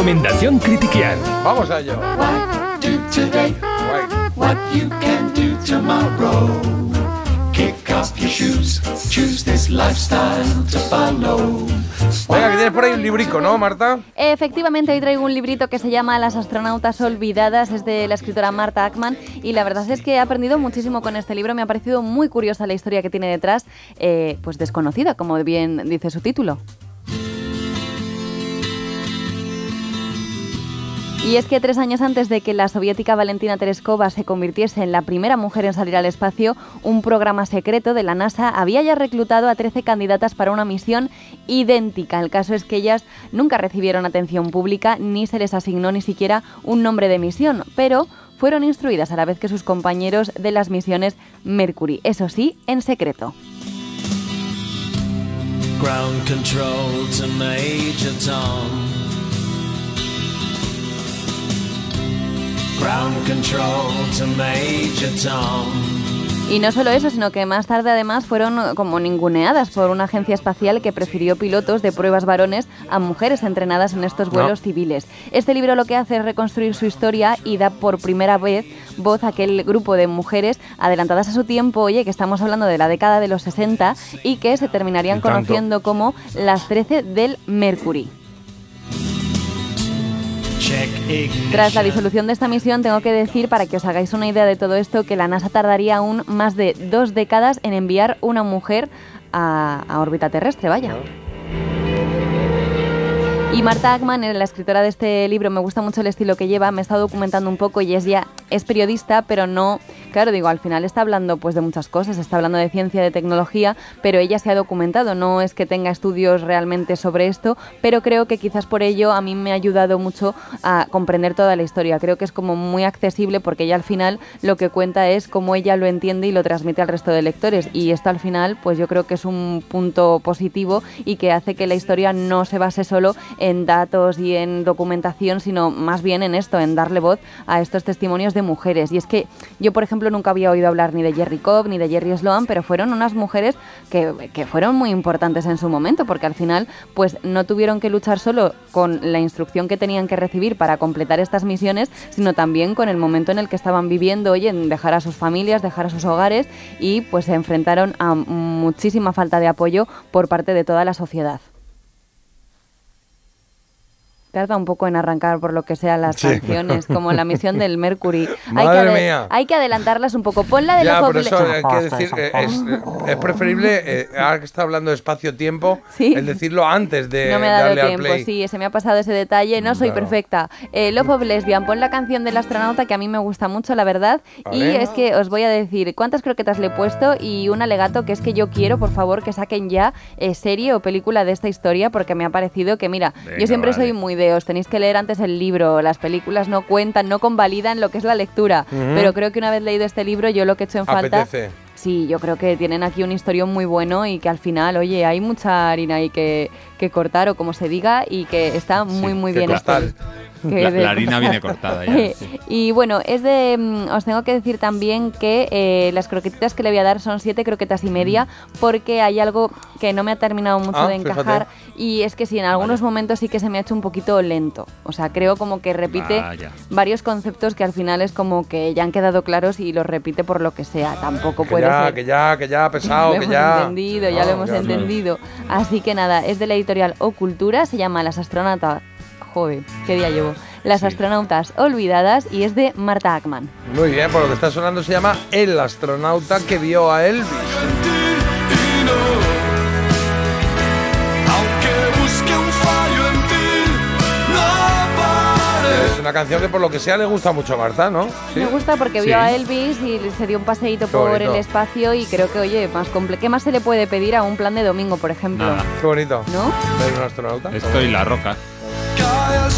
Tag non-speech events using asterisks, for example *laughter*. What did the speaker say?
Recomendación Critiquial. Vamos a ello. What do today? What you can do tomorrow? Kick off your shoes, choose this lifestyle to follow. Venga, que tienes por ahí un librico, ¿no, Marta? Efectivamente, hoy traigo un librito que se llama Las astronautas olvidadas, es de la escritora Marta Ackman y la verdad es que he aprendido muchísimo con este libro, me ha parecido muy curiosa la historia que tiene detrás, eh, pues desconocida, como bien dice su título. Y es que tres años antes de que la soviética Valentina Tereskova se convirtiese en la primera mujer en salir al espacio, un programa secreto de la NASA había ya reclutado a 13 candidatas para una misión idéntica. El caso es que ellas nunca recibieron atención pública ni se les asignó ni siquiera un nombre de misión, pero fueron instruidas a la vez que sus compañeros de las misiones Mercury, eso sí, en secreto. Y no solo eso, sino que más tarde además fueron como ninguneadas por una agencia espacial que prefirió pilotos de pruebas varones a mujeres entrenadas en estos vuelos civiles. Este libro lo que hace es reconstruir su historia y da por primera vez voz a aquel grupo de mujeres adelantadas a su tiempo, oye, que estamos hablando de la década de los 60 y que se terminarían conociendo como las 13 del Mercury. Tras la disolución de esta misión, tengo que decir, para que os hagáis una idea de todo esto, que la NASA tardaría aún más de dos décadas en enviar una mujer a, órbita terrestre, vaya. Y Marta Ackman, la escritora de este libro, me gusta mucho el estilo que lleva, me estado documentando un poco y es ya, es periodista, pero no, claro, digo, al final está hablando pues de muchas cosas, está hablando de ciencia, de tecnología, pero ella se ha documentado, no es que tenga estudios realmente sobre esto, pero creo que quizás por ello a mí me ha ayudado mucho a comprender toda la historia, creo que es como muy accesible porque ella al final lo que cuenta es cómo ella lo entiende y lo transmite al resto de lectores. Y esto al final pues yo creo que es un punto positivo y que hace que la historia no se base solo en datos y en documentación, sino más bien en esto, en darle voz a estos testimonios de mujeres. Y es que yo, por ejemplo, nunca había oído hablar ni de Jerry Cobb ni de Jerry Sloan, pero fueron unas mujeres que, que fueron muy importantes en su momento, porque al final pues no tuvieron que luchar solo con la instrucción que tenían que recibir para completar estas misiones, sino también con el momento en el que estaban viviendo, oye, en dejar a sus familias, dejar a sus hogares y pues se enfrentaron a muchísima falta de apoyo por parte de toda la sociedad. Tarda un poco en arrancar por lo que sea las Sí. canciones, como la misión del Mercury. *laughs* hay, Madre que mía. hay que adelantarlas un poco. Ponla de Ya, los pero eso hay que decir, eh, es, es preferible, eh, ahora que está hablando de espacio-tiempo, Sí. el decirlo antes de No me ha dado darle tiempo, sí, se me ha pasado ese detalle. No soy Claro. perfecta. Eh, Love of Lesbian, pon la canción del astronauta que a mí me gusta mucho, la verdad. Y es que os voy a decir cuántas croquetas le he puesto y un alegato que es que yo quiero, por favor, que saquen ya eh, serie o película de esta historia porque me ha parecido que, mira, Venga, yo siempre vale. soy muy de os tenéis que leer antes el libro, las películas no cuentan, no convalidan lo que es la lectura. Pero creo que una vez leído este libro, yo lo que he hecho en falta. Apetece. Sí, yo creo que tienen aquí un historión muy bueno y que al final, oye, hay mucha harina ahí que, que cortar o como se diga y que está muy, muy bien escrito. La, de- la harina viene cortada ya. *laughs* sí. y bueno, es de. mm, Os tengo que decir también que eh, las croquetitas que le voy a dar son siete croquetas y media, porque hay algo que no me ha terminado mucho Ah, de fíjate. encajar. Y es que sí, en algunos momentos sí que se me ha hecho un poquito lento. O sea, creo como que repite Vaya. varios conceptos que al final es como que ya han quedado claros y los repite por lo que sea. Tampoco Que puede ya, ser. que ya, que ya, *laughs* pesado, lo que ya. entendido, ya lo hemos ya, entendido. Así que nada, es de la editorial O Cultura, se llama Las astronautas. Joder, qué día llevo. Las astronautas olvidadas y es de Marta Ackman. Muy bien, por lo que está sonando se llama El astronauta que vio a Elvis. No, no. Es una canción que por lo que sea le gusta mucho a Marta, ¿no? Sí. Me gusta porque Sí. vio a Elvis y se dio un paseíto Qué por bonito. el espacio y creo que, oye, más comple ¿qué más se le puede pedir a un plan de domingo, por ejemplo? Nada. Qué bonito. ¿No? ¿Ver un astronauta? Esto y la roca.